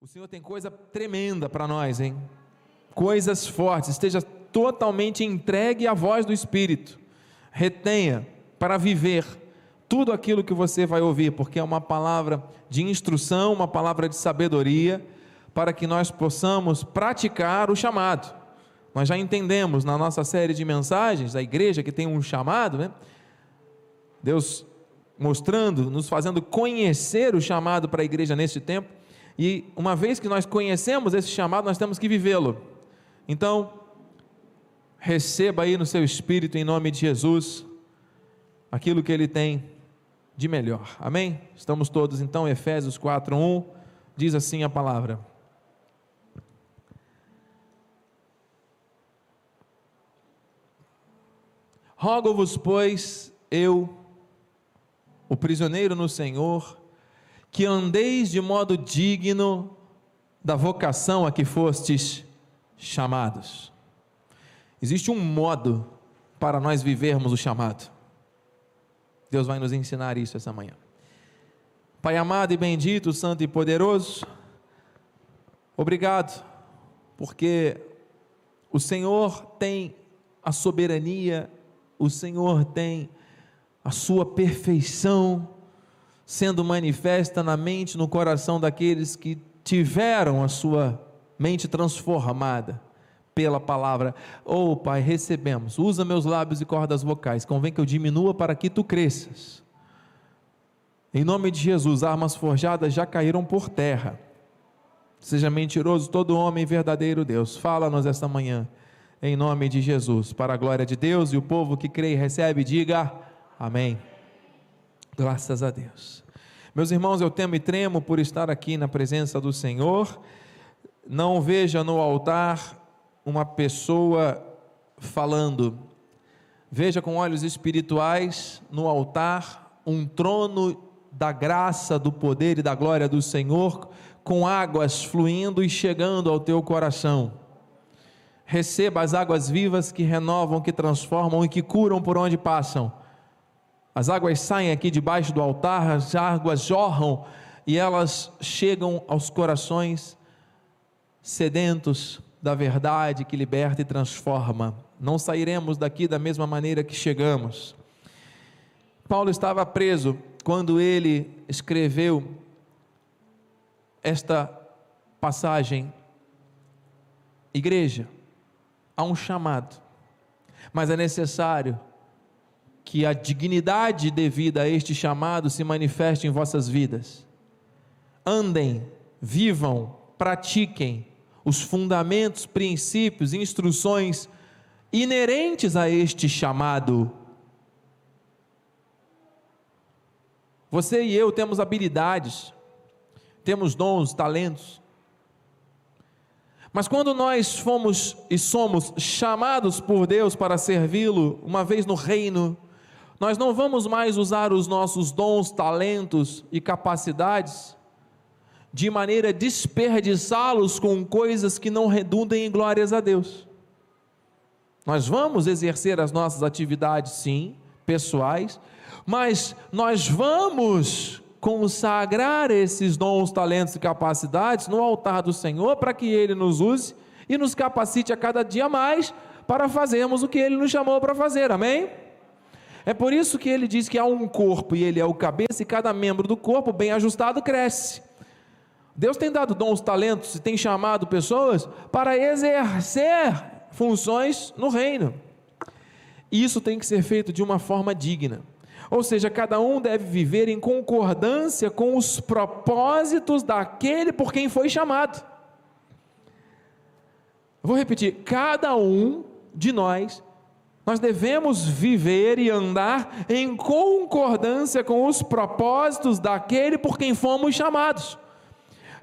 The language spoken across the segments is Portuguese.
O Senhor tem coisa tremenda para nós, hein? Coisas fortes. Esteja totalmente entregue à voz do Espírito. Retenha para viver tudo aquilo que você vai ouvir, porque é uma palavra de instrução, uma palavra de sabedoria, para que nós possamos praticar o chamado. Nós já entendemos na nossa série de mensagens da igreja que tem um chamado, né? Deus mostrando, nos fazendo conhecer o chamado para a igreja neste tempo. E uma vez que nós conhecemos esse chamado, nós temos que vivê-lo. Então, receba aí no seu espírito, em nome de Jesus, aquilo que ele tem de melhor. Amém? Estamos todos então, Efésios 4:1 diz assim a palavra: Rogo-vos, pois, eu, o prisioneiro no Senhor, que andeis de modo digno da vocação a que fostes chamados. Existe um modo para nós vivermos o chamado. Deus vai nos ensinar isso essa manhã. Pai amado e bendito, santo e poderoso, obrigado, porque o Senhor tem a soberania, o Senhor tem a sua perfeição sendo manifesta na mente, no coração daqueles que tiveram a sua mente transformada pela palavra. Oh, Pai, recebemos. Usa meus lábios e cordas vocais. Convém que eu diminua para que tu cresças. Em nome de Jesus, armas forjadas já caíram por terra. Seja mentiroso todo homem verdadeiro Deus. Fala-nos esta manhã. Em nome de Jesus, para a glória de Deus e o povo que crê e recebe, diga amém. Graças a Deus. Meus irmãos, eu temo e tremo por estar aqui na presença do Senhor. Não veja no altar uma pessoa falando. Veja com olhos espirituais no altar um trono da graça, do poder e da glória do Senhor, com águas fluindo e chegando ao teu coração. Receba as águas vivas que renovam, que transformam e que curam por onde passam as águas saem aqui debaixo do altar, as águas jorram e elas chegam aos corações sedentos da verdade que liberta e transforma. Não sairemos daqui da mesma maneira que chegamos. Paulo estava preso quando ele escreveu esta passagem. Igreja, há um chamado, mas é necessário que a dignidade devida a este chamado se manifeste em vossas vidas. Andem, vivam, pratiquem os fundamentos, princípios, instruções inerentes a este chamado. Você e eu temos habilidades, temos dons, talentos. Mas quando nós fomos e somos chamados por Deus para servi-lo, uma vez no reino, nós não vamos mais usar os nossos dons, talentos e capacidades de maneira a desperdiçá-los com coisas que não redundem em glórias a Deus. Nós vamos exercer as nossas atividades, sim, pessoais, mas nós vamos consagrar esses dons, talentos e capacidades no altar do Senhor para que Ele nos use e nos capacite a cada dia mais para fazermos o que Ele nos chamou para fazer, amém? É por isso que ele diz que há um corpo e ele é o cabeça, e cada membro do corpo, bem ajustado, cresce. Deus tem dado dons, talentos e tem chamado pessoas para exercer funções no reino. E isso tem que ser feito de uma forma digna. Ou seja, cada um deve viver em concordância com os propósitos daquele por quem foi chamado. Vou repetir: cada um de nós nós devemos viver e andar em concordância com os propósitos daquele por quem fomos chamados.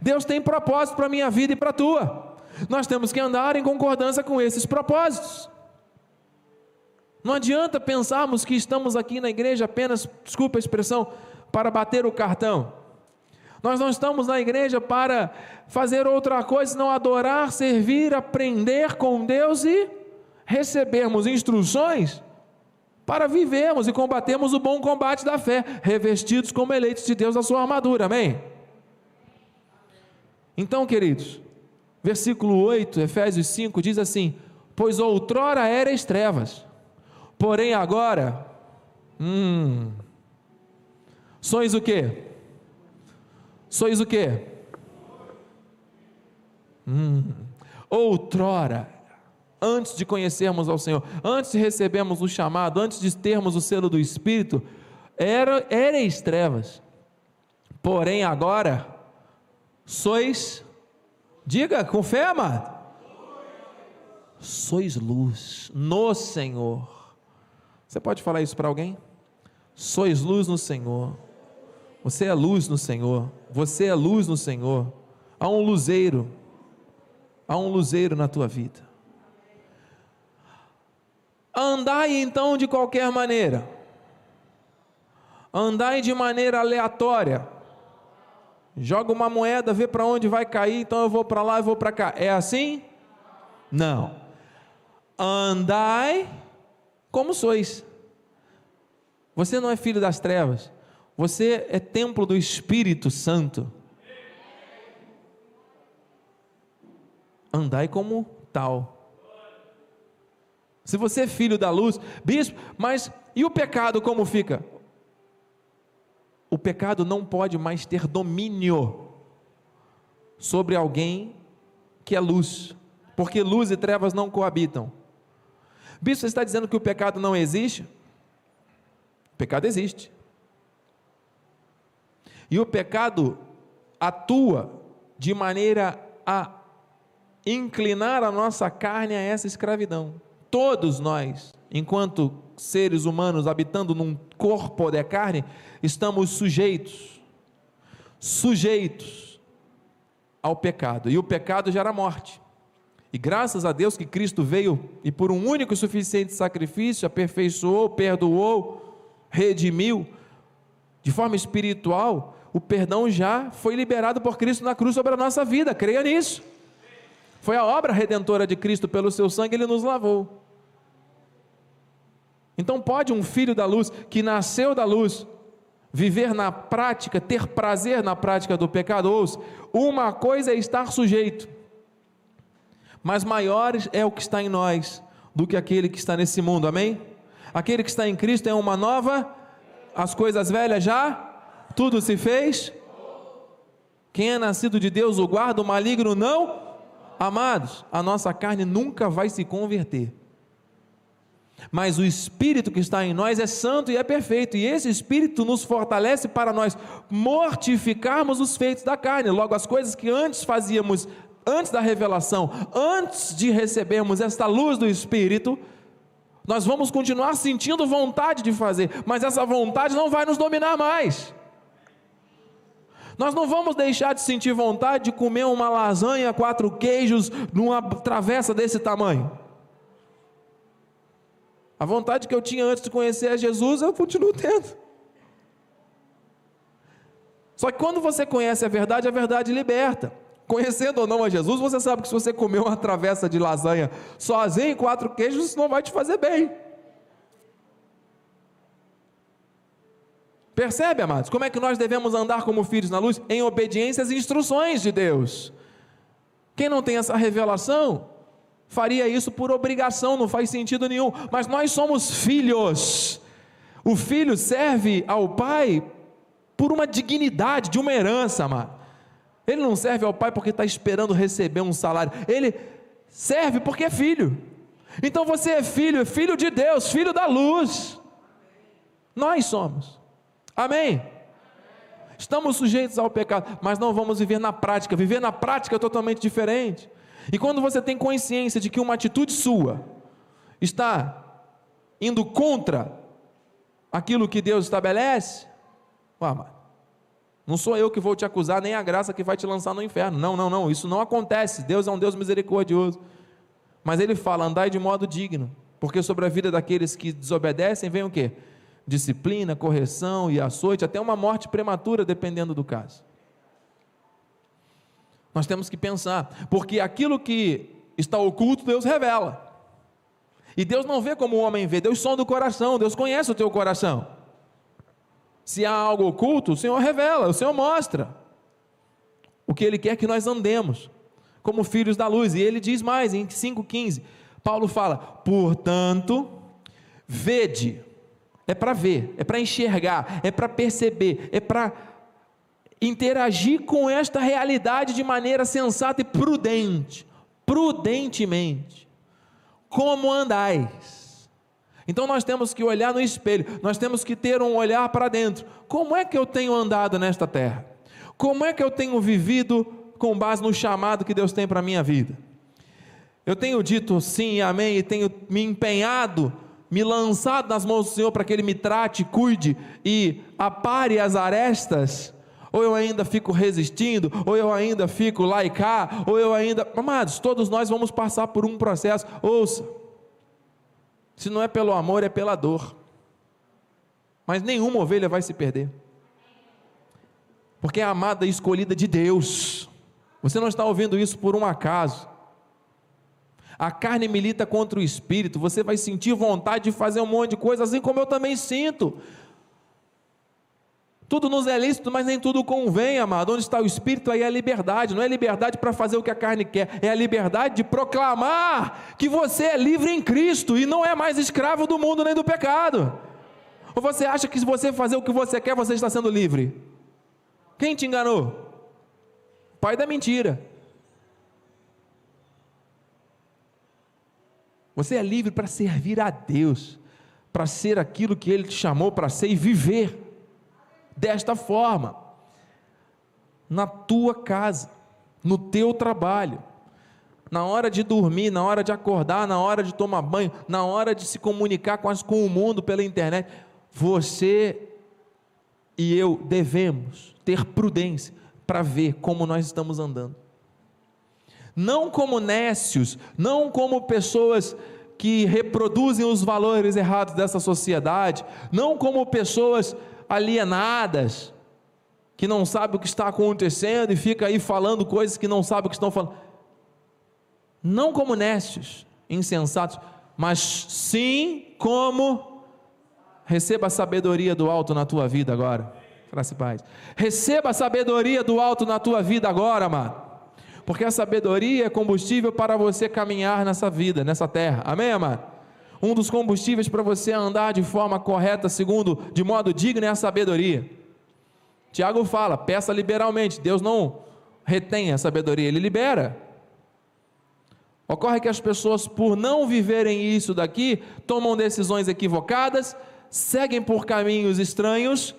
Deus tem propósito para a minha vida e para a tua. Nós temos que andar em concordância com esses propósitos. Não adianta pensarmos que estamos aqui na igreja apenas, desculpa a expressão, para bater o cartão. Nós não estamos na igreja para fazer outra coisa senão adorar, servir, aprender com Deus e recebermos instruções para vivermos e combatermos o bom combate da fé, revestidos como eleitos de Deus da sua armadura, amém? Então, queridos, versículo 8, Efésios 5 diz assim: Pois outrora erais trevas, porém agora, hum, sois o que? Sois o que? Hum, outrora, antes de conhecermos ao Senhor, antes de recebermos o chamado, antes de termos o selo do Espírito, era, erais trevas, porém agora sois, diga com fé, amado, sois luz no Senhor. Você pode falar isso para alguém? Sois luz no Senhor. Você é luz no Senhor. Você é luz no Senhor. Há um luzeiro. Há um luzeiro na tua vida. Andai então de qualquer maneira. Andai de maneira aleatória. Joga uma moeda, vê para onde vai cair, então eu vou para lá e vou para cá. É assim? Não. Andai como sois. Você não é filho das trevas. Você é templo do Espírito Santo. Andai como tal. Se você é filho da luz, bispo, mas e o pecado como fica? O pecado não pode mais ter domínio sobre alguém que é luz, porque luz e trevas não coabitam. Bispo, você está dizendo que o pecado não existe? O pecado existe. E o pecado atua de maneira a inclinar a nossa carne a essa escravidão todos nós, enquanto seres humanos habitando num corpo de carne, estamos sujeitos, sujeitos ao pecado, e o pecado gera morte. E graças a Deus que Cristo veio e por um único e suficiente sacrifício aperfeiçoou, perdoou, redimiu, de forma espiritual, o perdão já foi liberado por Cristo na cruz sobre a nossa vida, creia nisso. Foi a obra redentora de Cristo, pelo seu sangue ele nos lavou. Então, pode um filho da luz, que nasceu da luz, viver na prática, ter prazer na prática do pecado? Ouça, uma coisa é estar sujeito, mas maior é o que está em nós do que aquele que está nesse mundo, amém? Aquele que está em Cristo é uma nova, as coisas velhas já, tudo se fez. Quem é nascido de Deus o guarda, o maligno não. Amados, a nossa carne nunca vai se converter mas o Espírito que está em nós é santo e é perfeito, e esse Espírito nos fortalece para nós mortificarmos os feitos da carne, logo as coisas que antes fazíamos, antes da revelação, antes de recebermos esta luz do Espírito, nós vamos continuar sentindo vontade de fazer, mas essa vontade não vai nos dominar mais. Nós não vamos deixar de sentir vontade de comer uma lasanha, quatro queijos, numa travessa desse tamanho. A vontade que eu tinha antes de conhecer a Jesus, eu continuo tendo. Só que quando você conhece a verdade, a verdade liberta. Conhecendo ou não a Jesus, você sabe que se você comer uma travessa de lasanha sozinho quatro queijos, isso não vai te fazer bem. Percebe, amados, como é que nós devemos andar como filhos na luz? Em obediência às instruções de Deus. Quem não tem essa revelação, faria isso por obrigação, não faz sentido nenhum. Mas nós somos filhos. O filho serve ao pai por uma dignidade, de uma herança, amado. Ele não serve ao pai porque está esperando receber um salário. Ele serve porque é filho. Então você é filho, é filho de Deus, filho da luz. Nós somos. Amém? Estamos sujeitos ao pecado, mas não vamos viver na prática. Viver na prática é totalmente diferente. E quando você tem consciência de que uma atitude sua está indo contra aquilo que Deus estabelece, não sou eu que vou te acusar, nem a graça que vai te lançar no inferno. Não, não, não, isso não acontece. Deus é um Deus misericordioso. Mas ele fala: andai de modo digno, porque sobre a vida daqueles que desobedecem vem o quê? Disciplina, correção e açoite, até uma morte prematura, dependendo do caso. Nós temos que pensar, porque aquilo que está oculto, Deus revela. E Deus não vê como o homem vê, Deus sonda o coração, Deus conhece o teu coração. Se há algo oculto, o Senhor revela, o Senhor mostra. O que ele quer que nós andemos, como filhos da luz. E ele diz mais em 5,15: Paulo fala, portanto, vede, é para ver, é para enxergar, é para perceber, é para interagir com esta realidade de maneira sensata e prudente, prudentemente. Como andais? Então nós temos que olhar no espelho, nós temos que ter um olhar para dentro. Como é que eu tenho andado nesta terra? Como é que eu tenho vivido com base no chamado que Deus tem para a minha vida? Eu tenho dito sim amém e tenho me empenhado, me lançado nas mãos do Senhor para que Ele me trate, cuide e apare as arestas ou eu ainda fico resistindo, ou eu ainda fico lá e cá, ou eu ainda. Amados, todos nós vamos passar por um processo. Ouça, se não é pelo amor, é pela dor. Mas nenhuma ovelha vai se perder, porque é amada e escolhida de Deus. Você não está ouvindo isso por um acaso. A carne milita contra o espírito, você vai sentir vontade de fazer um monte de coisa, assim como eu também sinto. Tudo nos é lícito, mas nem tudo convém, amado. Onde está o Espírito, aí é a liberdade. Não é liberdade para fazer o que a carne quer, é a liberdade de proclamar que você é livre em Cristo e não é mais escravo do mundo nem do pecado. Ou você acha que se você fazer o que você quer, você está sendo livre? Quem te enganou? pai da mentira. Você é livre para servir a Deus, para ser aquilo que Ele te chamou para ser e viver desta forma, na tua casa, no teu trabalho, na hora de dormir, na hora de acordar, na hora de tomar banho, na hora de se comunicar com, as, com o mundo pela internet, você e eu devemos ter prudência para ver como nós estamos andando. Não como nécios, não como pessoas que reproduzem os valores errados dessa sociedade, não como pessoas alienadas, que não sabe o que está acontecendo e fica aí falando coisas que não sabe o que estão falando. Não como nécios, insensatos, mas sim como receba a sabedoria do alto na tua vida agora. Graça paz. Receba a sabedoria do alto na tua vida agora, amado. Porque a sabedoria é combustível para você caminhar nessa vida, nessa terra. Amém, amado? Um dos combustíveis para você andar de forma correta, segundo, de modo digno, é a sabedoria. Tiago fala: peça liberalmente. Deus não retém a sabedoria, ele libera. Ocorre que as pessoas, por não viverem isso daqui, tomam decisões equivocadas, seguem por caminhos estranhos,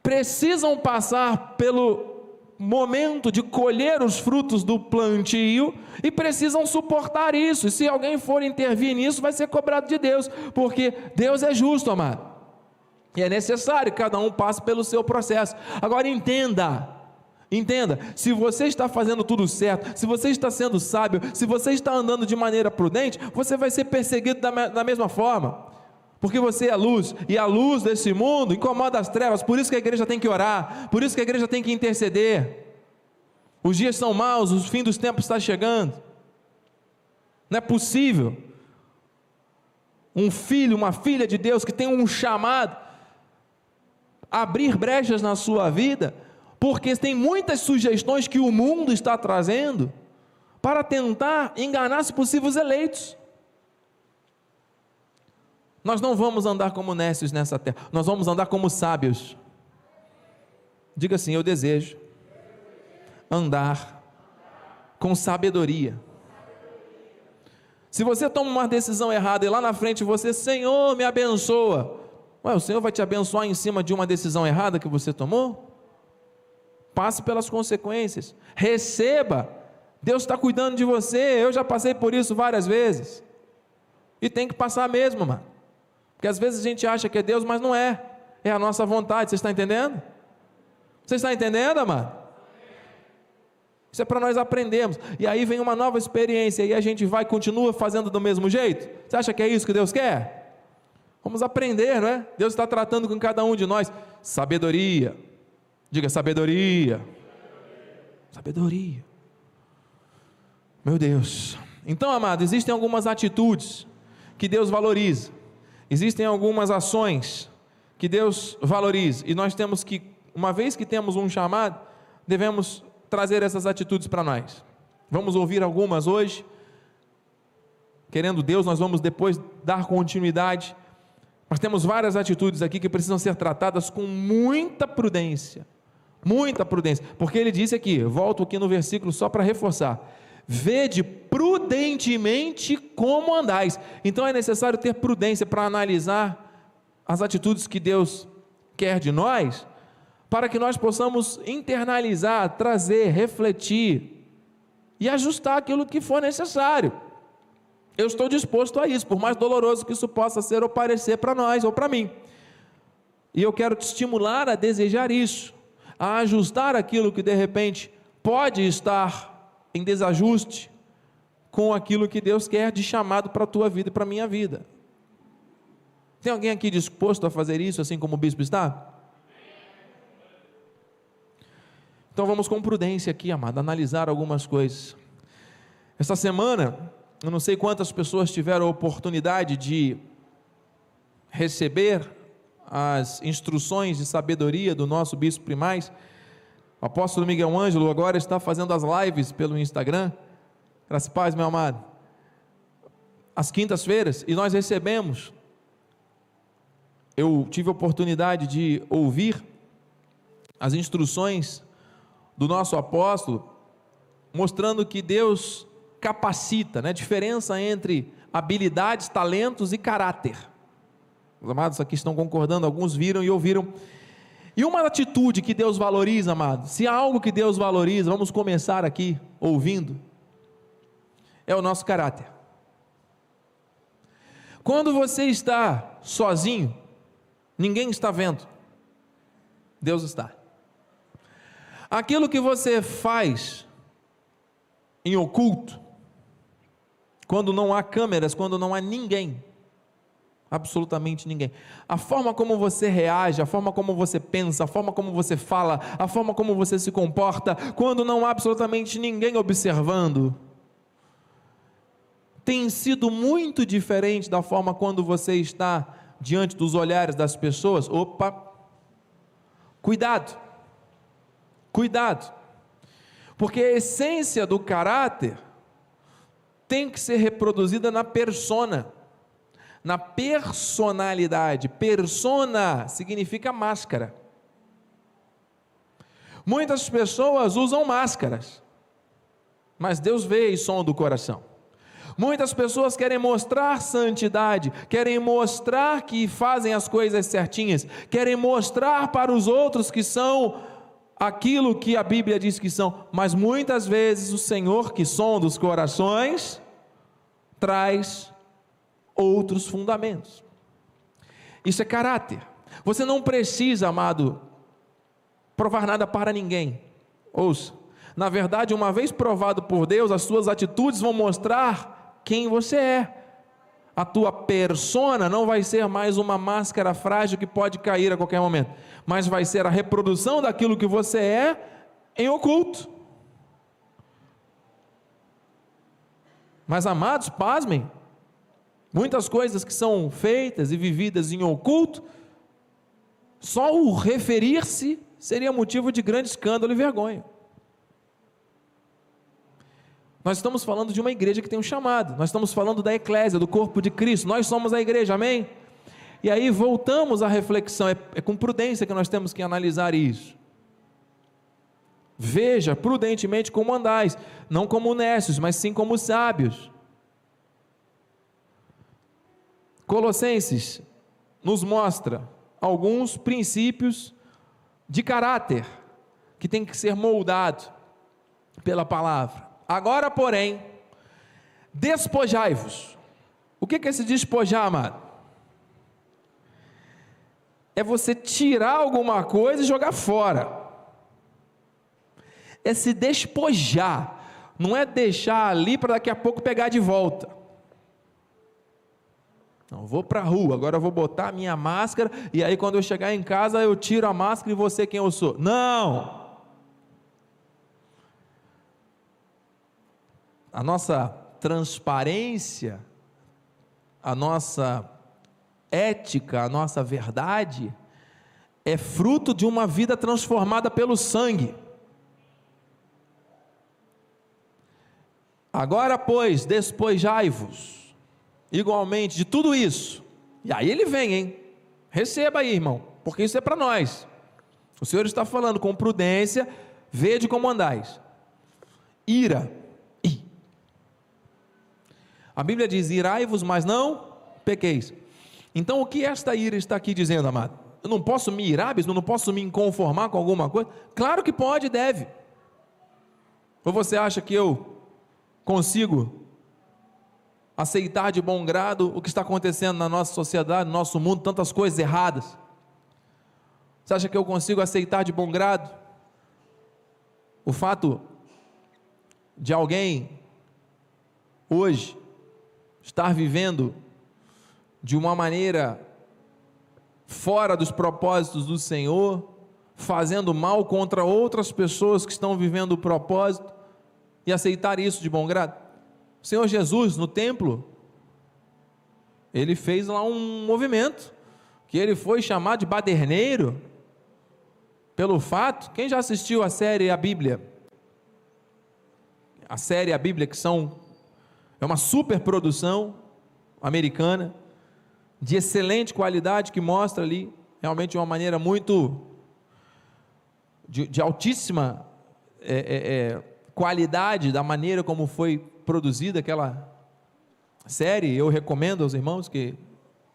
precisam passar pelo momento de colher os frutos do plantio e precisam suportar isso. E se alguém for intervir nisso, vai ser cobrado de Deus, porque Deus é justo, amado. E é necessário que cada um passe pelo seu processo. Agora entenda, entenda, se você está fazendo tudo certo, se você está sendo sábio, se você está andando de maneira prudente, você vai ser perseguido da, da mesma forma porque você é luz, e a luz desse mundo incomoda as trevas, por isso que a igreja tem que orar, por isso que a igreja tem que interceder. Os dias são maus, o fim dos tempos está chegando. Não é possível um filho, uma filha de Deus que tem um chamado, abrir brechas na sua vida, porque tem muitas sugestões que o mundo está trazendo para tentar enganar, se possível, os eleitos. Nós não vamos andar como nécios nessa terra, nós vamos andar como sábios. Diga assim: Eu desejo andar com sabedoria. Se você toma uma decisão errada e lá na frente você, Senhor, me abençoa. Ué, o Senhor vai te abençoar em cima de uma decisão errada que você tomou? Passe pelas consequências. Receba. Deus está cuidando de você. Eu já passei por isso várias vezes. E tem que passar mesmo, mano. Porque às vezes a gente acha que é Deus, mas não é. É a nossa vontade. Você está entendendo? Você está entendendo, amado? Isso é para nós aprendermos. E aí vem uma nova experiência e a gente vai continua fazendo do mesmo jeito. Você acha que é isso que Deus quer? Vamos aprender, não é? Deus está tratando com cada um de nós. Sabedoria. Diga sabedoria. Sabedoria. Meu Deus. Então, amado, existem algumas atitudes que Deus valoriza. Existem algumas ações que Deus valoriza e nós temos que, uma vez que temos um chamado, devemos trazer essas atitudes para nós. Vamos ouvir algumas hoje. Querendo Deus, nós vamos depois dar continuidade. Mas temos várias atitudes aqui que precisam ser tratadas com muita prudência. Muita prudência. Porque ele disse aqui, volto aqui no versículo só para reforçar: Vede prudentemente como andais. Então é necessário ter prudência para analisar as atitudes que Deus quer de nós, para que nós possamos internalizar, trazer, refletir e ajustar aquilo que for necessário. Eu estou disposto a isso, por mais doloroso que isso possa ser ou parecer para nós ou para mim. E eu quero te estimular a desejar isso, a ajustar aquilo que de repente pode estar em desajuste com aquilo que Deus quer de chamado para a tua vida e para a minha vida. Tem alguém aqui disposto a fazer isso, assim como o bispo está? Então vamos com prudência aqui, amado, analisar algumas coisas. Essa semana, eu não sei quantas pessoas tiveram a oportunidade de receber as instruções de sabedoria do nosso bispo primaz. O apóstolo Miguel Ângelo agora está fazendo as lives pelo Instagram. Graças paz, meu amado. Às quintas-feiras, e nós recebemos eu tive a oportunidade de ouvir as instruções do nosso apóstolo, mostrando que Deus capacita, né? Diferença entre habilidades, talentos e caráter. Os amados aqui estão concordando, alguns viram e ouviram. E uma atitude que Deus valoriza, amado, se há algo que Deus valoriza, vamos começar aqui ouvindo, é o nosso caráter. Quando você está sozinho, Ninguém está vendo. Deus está. Aquilo que você faz em oculto, quando não há câmeras, quando não há ninguém, absolutamente ninguém. A forma como você reage, a forma como você pensa, a forma como você fala, a forma como você se comporta, quando não há absolutamente ninguém observando, tem sido muito diferente da forma quando você está diante dos olhares das pessoas, opa, cuidado, cuidado, porque a essência do caráter tem que ser reproduzida na persona, na personalidade. Persona significa máscara. Muitas pessoas usam máscaras, mas Deus vê e som do coração. Muitas pessoas querem mostrar santidade, querem mostrar que fazem as coisas certinhas, querem mostrar para os outros que são aquilo que a Bíblia diz que são, mas muitas vezes o Senhor, que sonda os corações, traz outros fundamentos. Isso é caráter. Você não precisa, amado, provar nada para ninguém. Ouça, na verdade, uma vez provado por Deus, as suas atitudes vão mostrar quem você é. A tua persona não vai ser mais uma máscara frágil que pode cair a qualquer momento, mas vai ser a reprodução daquilo que você é em oculto. Mas amados, pasmem, muitas coisas que são feitas e vividas em oculto, só o referir-se seria motivo de grande escândalo e vergonha. Nós estamos falando de uma igreja que tem um chamado, nós estamos falando da eclésia, do corpo de Cristo, nós somos a igreja, amém? E aí voltamos à reflexão, é, é com prudência que nós temos que analisar isso. Veja prudentemente como andais, não como nécios, mas sim como sábios. Colossenses nos mostra alguns princípios de caráter que tem que ser moldado pela palavra. Agora, porém, despojai-vos. O que é esse despojar, amado? É você tirar alguma coisa e jogar fora. É se despojar. Não é deixar ali para daqui a pouco pegar de volta. Não, vou para a rua, agora vou botar a minha máscara e aí quando eu chegar em casa eu tiro a máscara e você quem eu sou. Não! a nossa transparência, a nossa ética, a nossa verdade, é fruto de uma vida transformada pelo sangue. Agora, pois, despojai-vos igualmente de tudo isso. E aí ele vem, hein? Receba aí, irmão, porque isso é para nós. O Senhor está falando com prudência, vede como andais. Ira. I. A Bíblia diz: irai-vos, mas não pequeis. Então, o que esta ira está aqui dizendo, amado? Eu não posso me irar, eu não posso me conformar com alguma coisa? Claro que pode e deve. Ou você acha que eu consigo aceitar de bom grado o que está acontecendo na nossa sociedade, no nosso mundo, tantas coisas erradas? Você acha que eu consigo aceitar de bom grado o fato de alguém hoje estar vivendo de uma maneira fora dos propósitos do Senhor, fazendo mal contra outras pessoas que estão vivendo o propósito e aceitar isso de bom grado? O Senhor Jesus, no templo, ele fez lá um movimento, que ele foi chamado de baderneiro, pelo fato, quem já assistiu a série A Bíblia? A série A Bíblia, que são, é uma super produção americana, de excelente qualidade, que mostra ali, realmente uma maneira muito, de, de altíssima é, é, é, qualidade, da maneira como foi produzida aquela série, eu recomendo aos irmãos que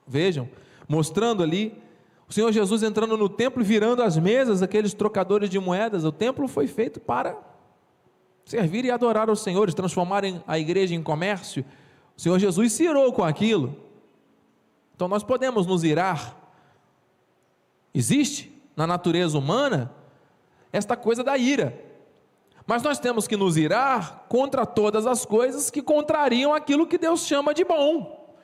vejam, mostrando ali o Senhor Jesus entrando no templo e virando as mesas aqueles trocadores de moedas. O templo foi feito para servir e adorar aos senhores, transformarem a igreja em comércio. O Senhor Jesus se irou com aquilo. Então nós podemos nos irar. Existe na natureza humana esta coisa da ira. Mas nós temos que nos irar contra todas as coisas que contrariam aquilo que Deus chama de bom.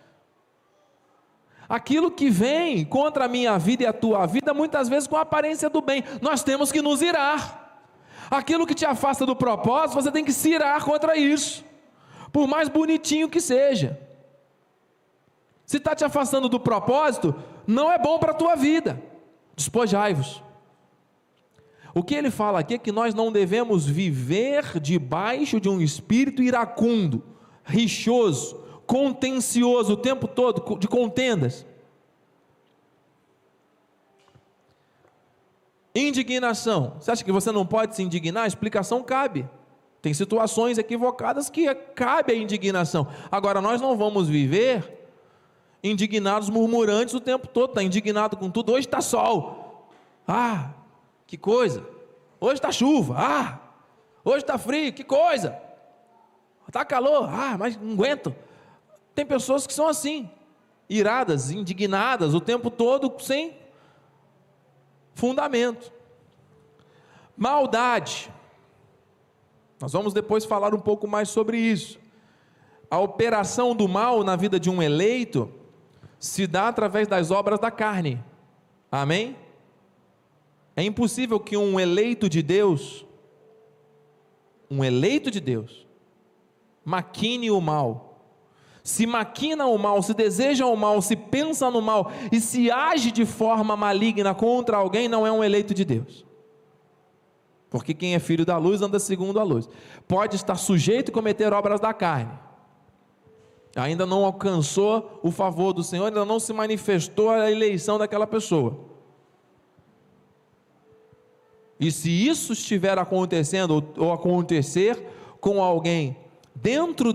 Aquilo que vem contra a minha vida e a tua vida, muitas vezes com a aparência do bem, nós temos que nos irar. Aquilo que te afasta do propósito, você tem que se irar contra isso, por mais bonitinho que seja. Se está te afastando do propósito, não é bom para a tua vida. Despojai-vos. O que ele fala aqui é que nós não devemos viver debaixo de um espírito iracundo, rixoso, contencioso o tempo todo, de contendas. Indignação. Você acha que você não pode se indignar? A explicação cabe. Tem situações equivocadas que cabe a indignação. Agora, nós não vamos viver indignados, murmurantes o tempo todo. Está indignado com tudo. Hoje está sol. Ah, que coisa. Hoje está chuva. Ah, hoje está frio. Que coisa. Está calor. Ah, mas não aguento. Tem pessoas que são assim, iradas, indignadas o tempo todo sem fundamento. Maldade. Nós vamos depois falar um pouco mais sobre isso. A operação do mal na vida de um eleito se dá através das obras da carne. Amém? É impossível que um eleito de Deus, um eleito de Deus, maquine o mal se maquina o mal, se deseja o mal, se pensa no mal e se age de forma maligna contra alguém, não é um eleito de Deus. Porque quem é filho da luz anda segundo a luz. Pode estar sujeito a cometer obras da carne. Ainda não alcançou o favor do Senhor, ainda não se manifestou a eleição daquela pessoa. E se isso estiver acontecendo ou acontecer com alguém dentro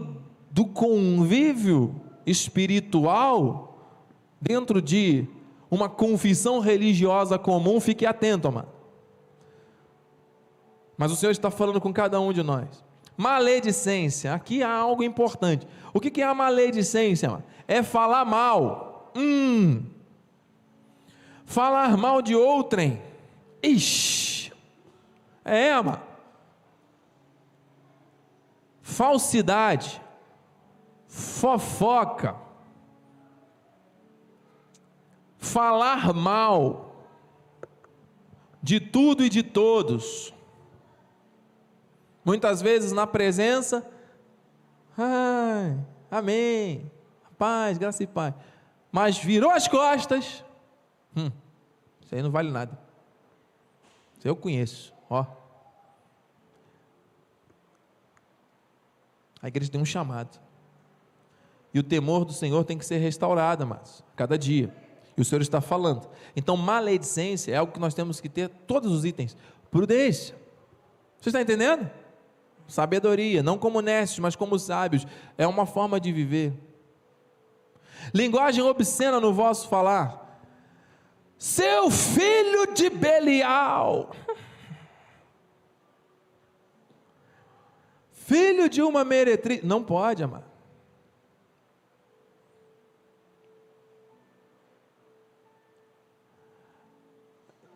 do convívio espiritual dentro de uma confissão religiosa comum, fique atento, amado. Mas o Senhor está falando com cada um de nós. Maledicência, aqui há algo importante. O que é a maledicência? É falar mal. Hum. Falar mal de outrem. Ixi. É, amado. Falsidade fofoca, falar mal de tudo e de todos. Muitas vezes na presença, ai, amém, paz, graça e paz. Mas virou as costas, hum, isso aí não vale nada. Eu conheço, ó. A igreja tem um chamado. E o temor do Senhor tem que ser restaurado, mas cada dia. E o Senhor está falando. Então, maledicência é algo que nós temos que ter, todos os itens. Prudência. Você está entendendo? Sabedoria, não como necios, mas como sábios. É uma forma de viver. Linguagem obscena no vosso falar. Seu filho de Belial. Filho de uma meretriz. Não pode, amar.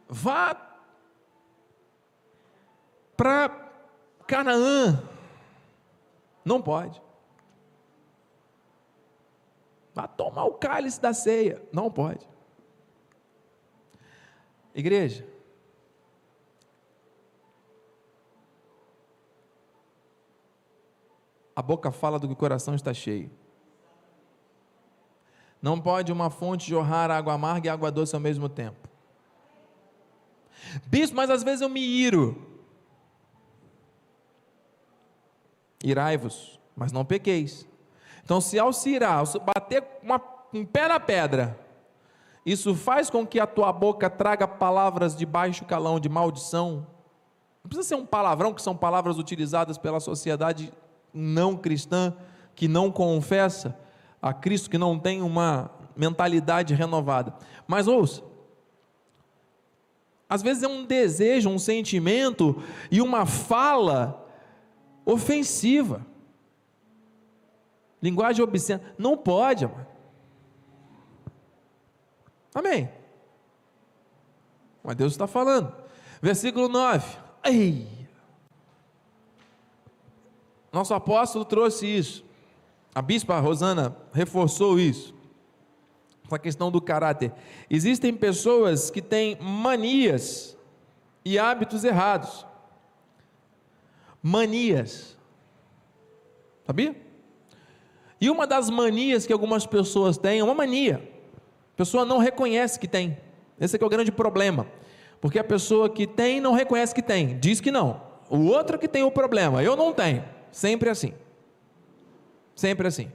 Vá para Canaã. Não pode. Vá tomar o cálice da ceia. Não pode. Igreja, a boca fala do que o coração está cheio. Não pode uma fonte jorrar água amarga e água doce ao mesmo tempo. Bispo, mas às vezes eu me iro. Irai-vos, mas não pequeis. Então, se ao se irar, ao bater uma, um pé na pedra, isso faz com que a tua boca traga palavras de baixo calão, de maldição. Não precisa ser um palavrão, que são palavras utilizadas pela sociedade não cristã, que não confessa a Cristo, que não tem uma mentalidade renovada. Mas ouça, às vezes é um desejo, um sentimento e uma fala ofensiva. Linguagem obscena. Não pode, amor. Amém. Mas Deus está falando. Versículo 9. Ei. Nosso apóstolo trouxe isso. A bispa Rosana reforçou isso essa questão do caráter. Existem pessoas que têm manias e hábitos errados. Manias. Sabia? E uma das manias que algumas pessoas têm é uma mania. A pessoa não reconhece que tem. Esse é, é o grande problema. Porque a pessoa que tem não reconhece que tem, diz que não. O outro que tem o problema, eu não tenho. Sempre assim. Sempre assim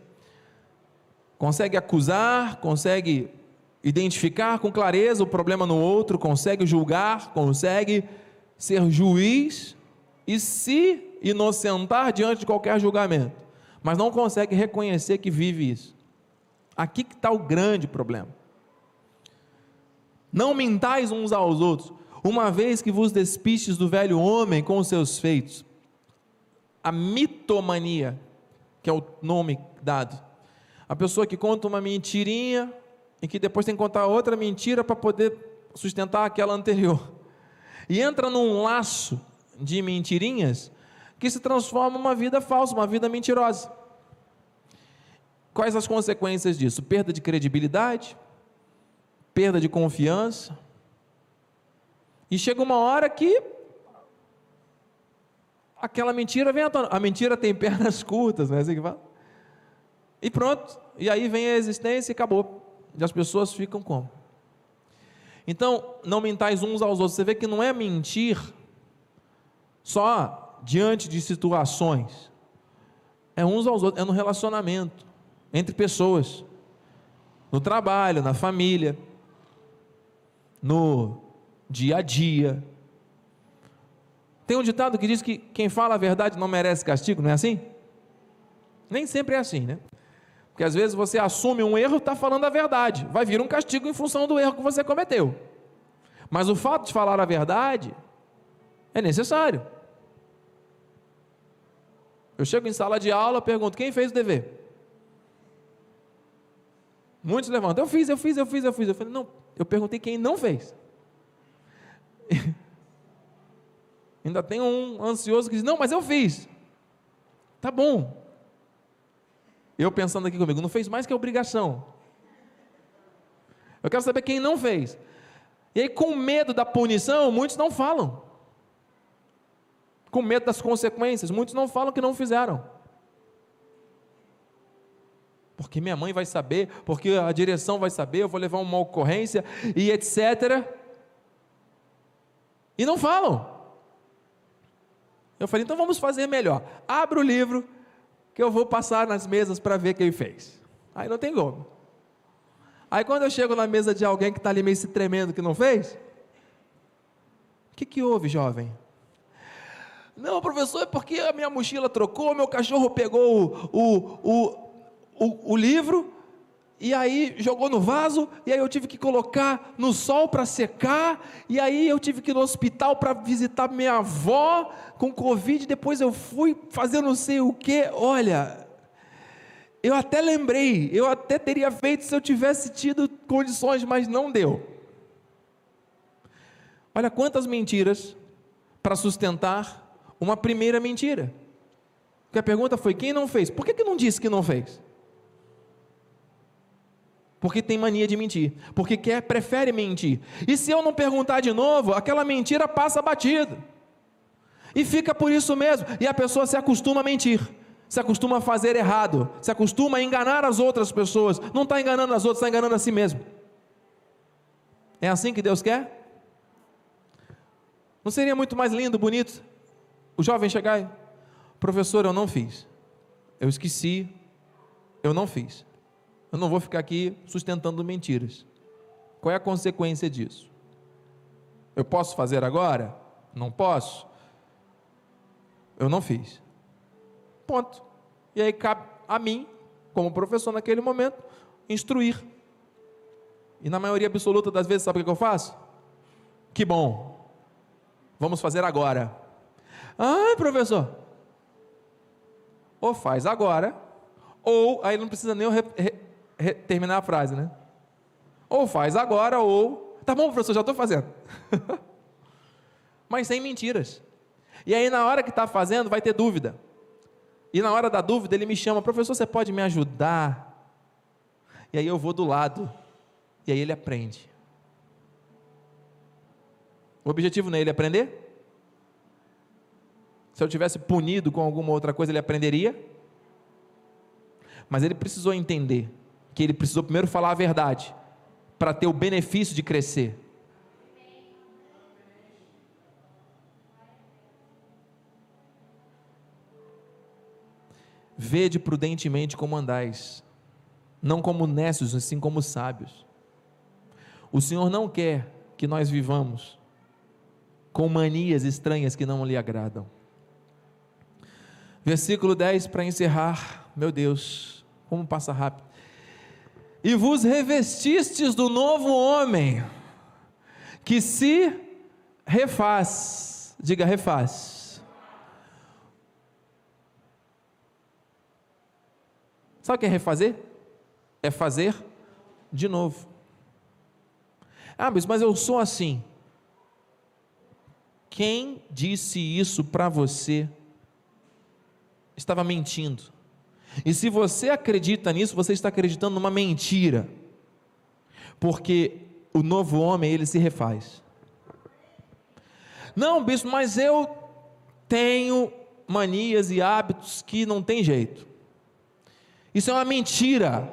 consegue acusar, consegue identificar com clareza o problema no outro, consegue julgar, consegue ser juiz e se inocentar diante de qualquer julgamento, mas não consegue reconhecer que vive isso. Aqui que está o grande problema. Não mintais uns aos outros, uma vez que vos despistes do velho homem com os seus feitos. A mitomania, que é o nome dado, a pessoa que conta uma mentirinha e que depois tem que contar outra mentira para poder sustentar aquela anterior. E entra num laço de mentirinhas que se transforma uma vida falsa, uma vida mentirosa. Quais as consequências disso? Perda de credibilidade, perda de confiança. E chega uma hora que aquela mentira vem à tona. A mentira tem pernas curtas, não é assim que fala? E pronto. E aí vem a existência e acabou. E as pessoas ficam como? Então, não mentais uns aos outros. Você vê que não é mentir só diante de situações. É uns aos outros, é no relacionamento, entre pessoas, no trabalho, na família, no dia a dia. Tem um ditado que diz que quem fala a verdade não merece castigo, não é assim? Nem sempre é assim, né? Porque às vezes você assume um erro está falando a verdade. Vai vir um castigo em função do erro que você cometeu. Mas o fato de falar a verdade é necessário. Eu chego em sala de aula, pergunto: quem fez o dever? Muitos levantam: eu fiz, eu fiz, eu fiz, eu fiz. Eu falei: não, eu perguntei quem não fez. Ainda tem um ansioso que diz: não, mas eu fiz. Tá bom, eu pensando aqui comigo, não fez mais que obrigação. Eu quero saber quem não fez. E aí, com medo da punição, muitos não falam. Com medo das consequências, muitos não falam que não fizeram. Porque minha mãe vai saber, porque a direção vai saber, eu vou levar uma ocorrência e etc. E não falam. Eu falei, então vamos fazer melhor. Abra o livro que eu vou passar nas mesas para ver quem fez. Aí não tem como. Aí quando eu chego na mesa de alguém que está ali meio se tremendo que não fez, o que, que houve, jovem? Não, professor, é porque a minha mochila trocou, meu cachorro pegou o, o, o, o livro e aí jogou no vaso, e aí eu tive que colocar no sol para secar, e aí eu tive que ir no hospital para visitar minha avó com Covid, depois eu fui fazer não sei o que. Olha, eu até lembrei, eu até teria feito se eu tivesse tido condições, mas não deu. Olha quantas mentiras para sustentar uma primeira mentira. Porque a pergunta foi: quem não fez? Por que, que não disse que não fez? Porque tem mania de mentir, porque quer, prefere mentir. E se eu não perguntar de novo, aquela mentira passa batida. E fica por isso mesmo, e a pessoa se acostuma a mentir, se acostuma a fazer errado, se acostuma a enganar as outras pessoas. Não está enganando as outras, está enganando a si mesmo. É assim que Deus quer? Não seria muito mais lindo, bonito, o jovem chegar e, professor, eu não fiz, eu esqueci, eu não fiz. Eu não vou ficar aqui sustentando mentiras. Qual é a consequência disso? Eu posso fazer agora? Não posso? Eu não fiz. Ponto. E aí cabe a mim, como professor naquele momento, instruir. E na maioria absoluta das vezes, sabe o que eu faço? Que bom. Vamos fazer agora. Ah, professor. Ou faz agora, ou aí não precisa nem terminar a frase, né? Ou faz agora, ou. Tá bom, professor, já estou fazendo. Mas sem mentiras. E aí, na hora que está fazendo, vai ter dúvida. E na hora da dúvida, ele me chama, professor, você pode me ajudar? E aí eu vou do lado. E aí ele aprende. O objetivo não é ele aprender? Se eu tivesse punido com alguma outra coisa, ele aprenderia? Mas ele precisou entender que ele precisou primeiro falar a verdade, para ter o benefício de crescer. Vede prudentemente como andais, não como nécios, assim como sábios. O Senhor não quer que nós vivamos com manias estranhas que não lhe agradam. Versículo 10 para encerrar, meu Deus, como passa rápido e vos revestistes do novo homem, que se refaz, diga refaz. Sabe o que é refazer? É fazer de novo. Ah, mas eu sou assim. Quem disse isso para você estava mentindo. E se você acredita nisso, você está acreditando numa mentira. Porque o novo homem, ele se refaz. Não, bispo, mas eu tenho manias e hábitos que não tem jeito. Isso é uma mentira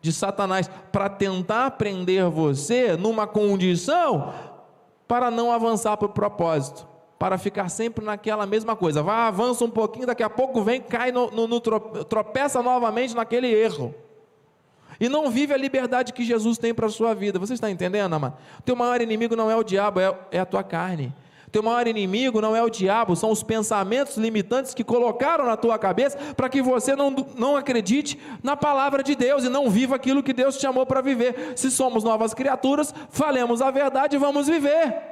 de Satanás para tentar prender você numa condição para não avançar para o propósito para ficar sempre naquela mesma coisa. Vai, avança um pouquinho, daqui a pouco vem, cai, no, no, no tropeça novamente naquele erro. E não vive a liberdade que Jesus tem para a sua vida. Você está entendendo, amado? Teu maior inimigo não é o diabo, é, é a tua carne. Teu maior inimigo não é o diabo, são os pensamentos limitantes que colocaram na tua cabeça para que você não, não acredite na palavra de Deus e não viva aquilo que Deus te chamou para viver. Se somos novas criaturas, falemos a verdade e vamos viver.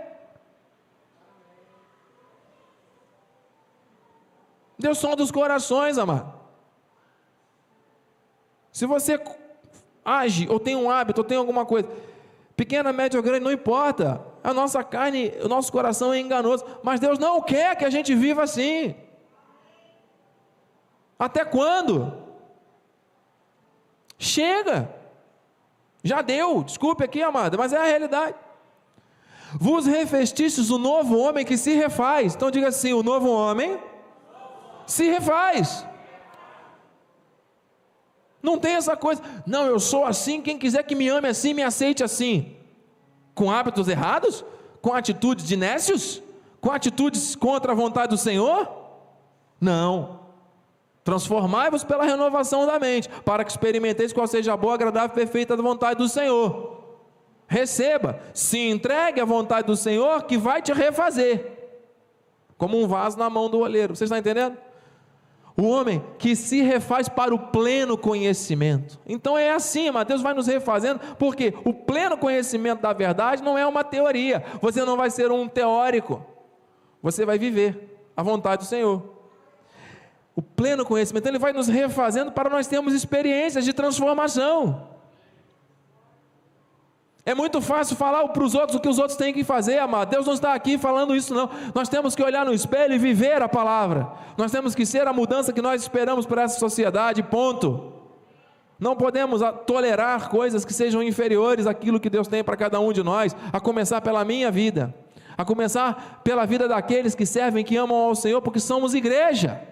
Deus sonda dos corações, amado. Se você age, ou tem um hábito, ou tem alguma coisa, pequena, média ou grande, não importa. A nossa carne, o nosso coração é enganoso, mas Deus não quer que a gente viva assim. Até quando? Chega. Já deu, desculpe aqui, amada, mas é a realidade. Vos revestistes o novo homem que se refaz. Então diga assim: o novo homem se refaz. Não tem essa coisa, não, eu sou assim, quem quiser que me ame assim, me aceite assim. Com hábitos errados? Com atitudes de nécios? Com atitudes contra a vontade do Senhor? Não. Transformai-vos pela renovação da mente, para que experimenteis qual seja a boa, agradável e perfeita vontade do Senhor. Receba, se entregue à vontade do Senhor que vai te refazer, como um vaso na mão do oleiro. Você está entendendo? O homem que se refaz para o pleno conhecimento. Então é assim, Mateus vai nos refazendo, porque o pleno conhecimento da verdade não é uma teoria. Você não vai ser um teórico. Você vai viver a vontade do Senhor. O pleno conhecimento, ele vai nos refazendo para nós termos experiências de transformação. É muito fácil falar para os outros o que os outros têm que fazer, amado. Deus não está aqui falando isso, não. Nós temos que olhar no espelho e viver a palavra. Nós temos que ser a mudança que nós esperamos para essa sociedade, ponto. Não podemos tolerar coisas que sejam inferiores àquilo que Deus tem para cada um de nós, a começar pela minha vida, a começar pela vida daqueles que servem, que amam ao Senhor, porque somos igreja.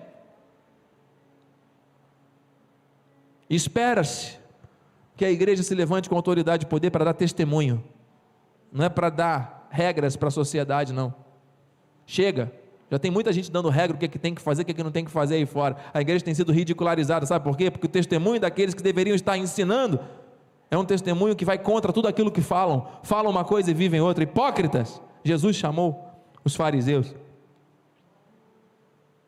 Espera-se que a igreja se levante com autoridade e poder para dar testemunho, não é para dar regras para a sociedade, não. Chega, já tem muita gente dando regra o que, é que tem que fazer, o que, é que não tem que fazer aí fora. A igreja tem sido ridicularizada, sabe por quê? Porque o testemunho daqueles que deveriam estar ensinando é um testemunho que vai contra tudo aquilo que falam. Falam uma coisa e vivem outra. Hipócritas. Jesus chamou os fariseus.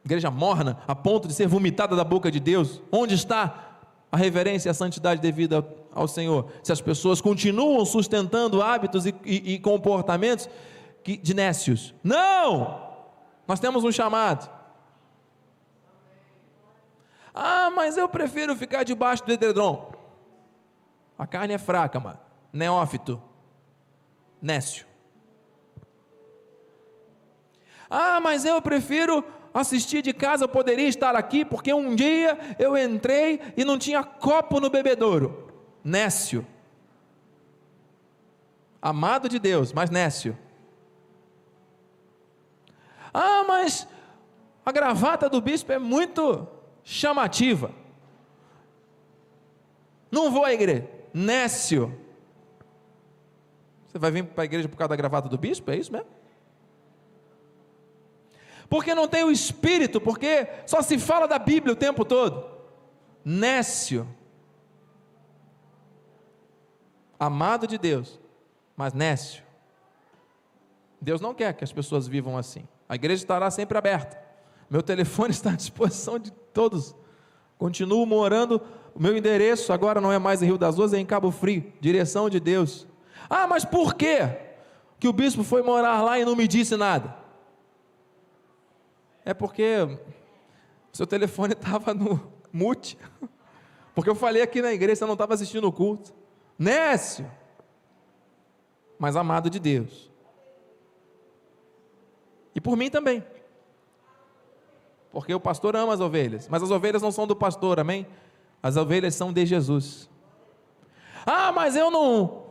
Igreja morna, a ponto de ser vomitada da boca de Deus. Onde está a reverência e a santidade devida ao Senhor, se as pessoas continuam sustentando hábitos e, e, e comportamentos que, de nécios. Não! Nós temos um chamado. Ah, mas eu prefiro ficar debaixo do edredom. A carne é fraca, mano. Neófito. Nécio. Ah, mas eu prefiro assistir de casa, eu poderia estar aqui, porque um dia eu entrei e não tinha copo no bebedouro. Nécio. Amado de Deus, mas nécio. Ah, mas a gravata do bispo é muito chamativa. Não vou à igreja. Nécio. Você vai vir para a igreja por causa da gravata do bispo? É isso mesmo? porque não tem o espírito, porque só se fala da Bíblia o tempo todo. Nécio, amado de Deus, mas nécio. Deus não quer que as pessoas vivam assim. A igreja estará sempre aberta. Meu telefone está à disposição de todos. Continuo morando, o meu endereço agora não é mais em Rio das Ostras, é em Cabo Frio, direção de Deus. Ah, mas por quê? Que o bispo foi morar lá e não me disse nada. É porque seu telefone estava no mute. Porque eu falei aqui na igreja, você não estava assistindo o culto. Nécio, mas amado de Deus. E por mim também. Porque o pastor ama as ovelhas, mas as ovelhas não são do pastor, amém? As ovelhas são de Jesus. Ah, mas eu não.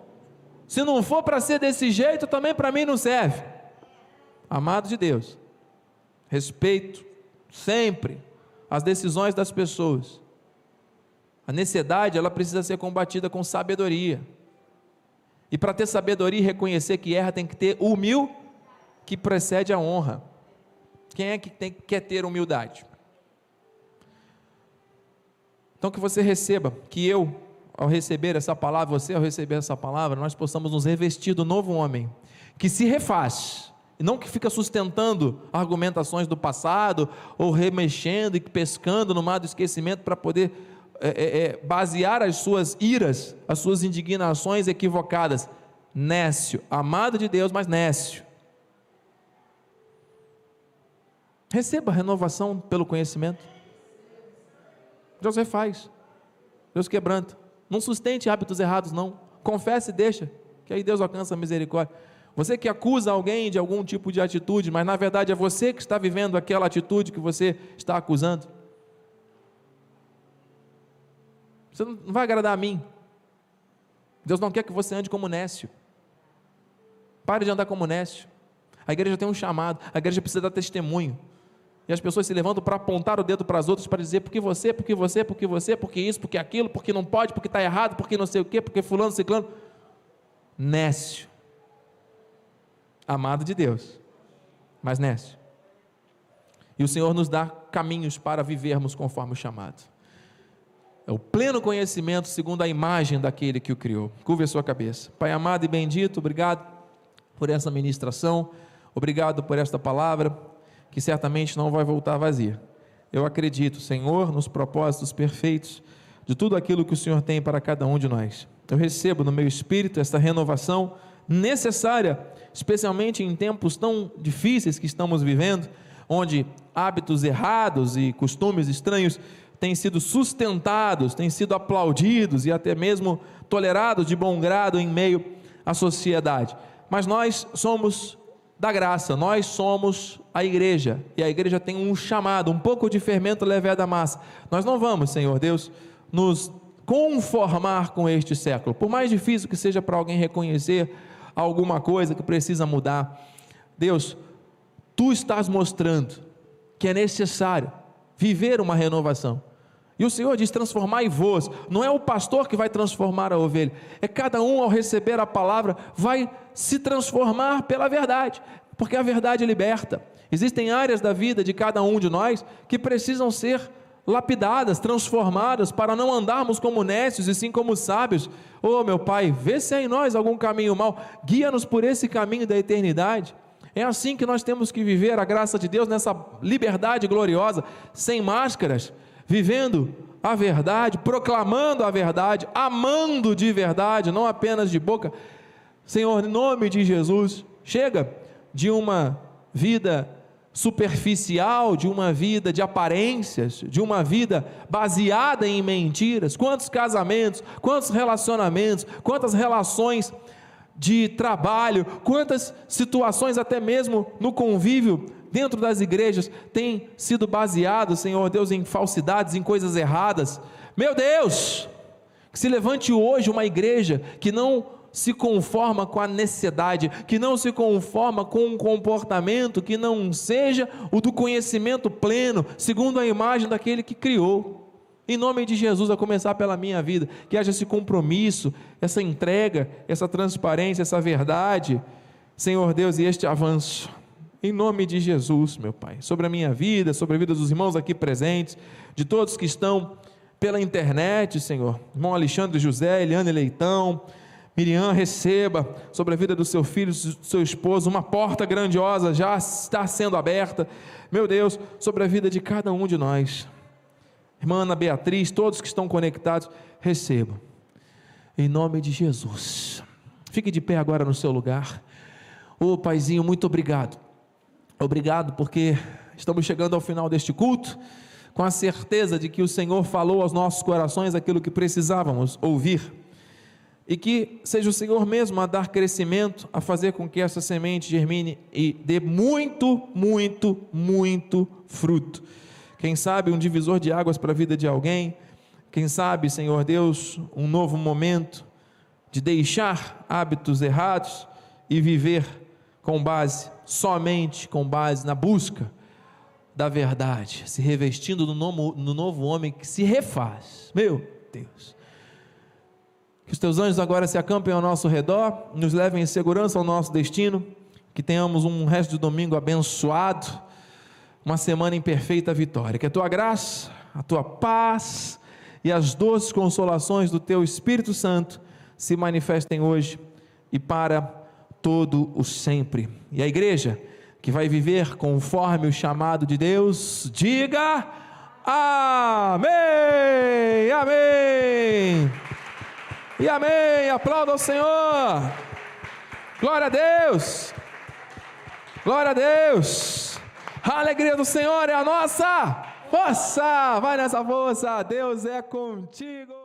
Se não for para ser desse jeito, também para mim não serve. Amado de Deus, respeito sempre as decisões das pessoas. A necessidade, ela precisa ser combatida com sabedoria. E para ter sabedoria e reconhecer que erra, tem que ter humil que precede a honra. Quem é que tem, quer ter humildade? Então que você receba, que eu, ao receber essa palavra, você ao receber essa palavra, nós possamos nos revestir do novo homem, que se refaz, e não que fica sustentando argumentações do passado, ou remexendo e pescando no mar do esquecimento para poder é, é, é, basear as suas iras, as suas indignações equivocadas. Nécio, amado de Deus, mas nécio. Receba renovação pelo conhecimento. Deus refaz. Deus quebranta. Não sustente hábitos errados, não. Confesse e deixa, que aí Deus alcança a misericórdia. Você que acusa alguém de algum tipo de atitude, mas na verdade é você que está vivendo aquela atitude que você está acusando. Você não vai agradar a mim. Deus não quer que você ande como nécio. Pare de andar como nécio. A igreja tem um chamado, a igreja precisa dar testemunho. E as pessoas se levantam para apontar o dedo para as outras, para dizer porque você, porque você, porque você, porque isso, porque aquilo, porque não pode, porque está errado, porque não sei o quê, porque fulano, ciclano. Nécio amado de Deus, mas nécio. e o Senhor nos dá caminhos para vivermos conforme o chamado. É o pleno conhecimento segundo a imagem daquele que o criou. Curve a sua cabeça. Pai amado e bendito, obrigado por essa ministração, obrigado por esta palavra, que certamente não vai voltar vazia. Eu acredito, Senhor, nos propósitos perfeitos de tudo aquilo que o Senhor tem para cada um de nós. Eu recebo no meu espírito esta renovação necessária, especialmente em tempos tão difíceis que estamos vivendo, onde hábitos errados e costumes estranhos têm sido sustentados, têm sido aplaudidos e até mesmo tolerados de bom grado em meio à sociedade. Mas nós somos da graça, nós somos a igreja, e a igreja tem um chamado, um pouco de fermento leve da massa. Nós não vamos, Senhor Deus, nos conformar com este século, por mais difícil que seja para alguém reconhecer alguma coisa que precisa mudar. Deus, tu estás mostrando que é necessário viver uma renovação. E o Senhor diz: transformai-vos. Não é o pastor que vai transformar a ovelha, é cada um ao receber a palavra vai se transformar pela verdade, porque a verdade liberta. Existem áreas da vida de cada um de nós que precisam ser lapidadas, transformadas, para não andarmos como nécios e sim como sábios. Oh, meu Pai, vê se há em nós algum caminho mau, guia-nos por esse caminho da eternidade. É assim que nós temos que viver a graça de Deus nessa liberdade gloriosa, sem máscaras, vivendo a verdade, proclamando a verdade, amando de verdade, não apenas de boca. Senhor, em nome de Jesus, chega de uma vida superficial, de uma vida de aparências, de uma vida baseada em mentiras. Quantos casamentos, quantos relacionamentos, quantas relações de trabalho, quantas situações, até mesmo no convívio dentro das igrejas, têm sido baseados, Senhor Deus, em falsidades, em coisas erradas. Meu Deus, que se levante hoje uma igreja que não se conforma com a necessidade, que não se conforma com um comportamento que não seja o do conhecimento pleno, segundo a imagem daquele que criou. Em nome de Jesus, a começar pela minha vida, que haja esse compromisso, essa entrega, essa transparência, essa verdade, Senhor Deus, e este avanço. Em nome de Jesus, meu Pai, sobre a minha vida, sobre a vida dos irmãos aqui presentes, de todos que estão pela internet, Senhor, irmão Alexandre José, Eliane Leitão, Miriam, receba sobre a vida do seu filho, do seu esposo, uma porta grandiosa já está sendo aberta, meu Deus, sobre a vida de cada um de nós. Irmã Ana Beatriz, todos que estão conectados, recebam. Em nome de Jesus. Fique de pé agora no seu lugar. Ô oh, Paizinho, muito obrigado. Obrigado porque estamos chegando ao final deste culto com a certeza de que o Senhor falou aos nossos corações aquilo que precisávamos ouvir. E que seja o Senhor mesmo a dar crescimento, a fazer com que essa semente germine e dê muito, muito, muito fruto quem sabe um divisor de águas para a vida de alguém, quem sabe, Senhor Deus, um novo momento de deixar hábitos errados e viver com base, somente com base na busca da verdade, se revestindo no novo, no novo homem que se refaz. Meu Deus. Que os teus anjos agora se acampem ao nosso redor, nos levem em segurança ao nosso destino, que tenhamos um resto de domingo abençoado uma semana em perfeita vitória. Que a tua graça, a tua paz e as doces consolações do teu Espírito Santo se manifestem hoje e para todo o sempre. E a igreja que vai viver conforme o chamado de Deus, diga amém, amém, e amém. Aplauda ao Senhor. Glória a Deus. Glória a Deus. A alegria do Senhor é a nossa força. Vai nessa força. Deus é contigo.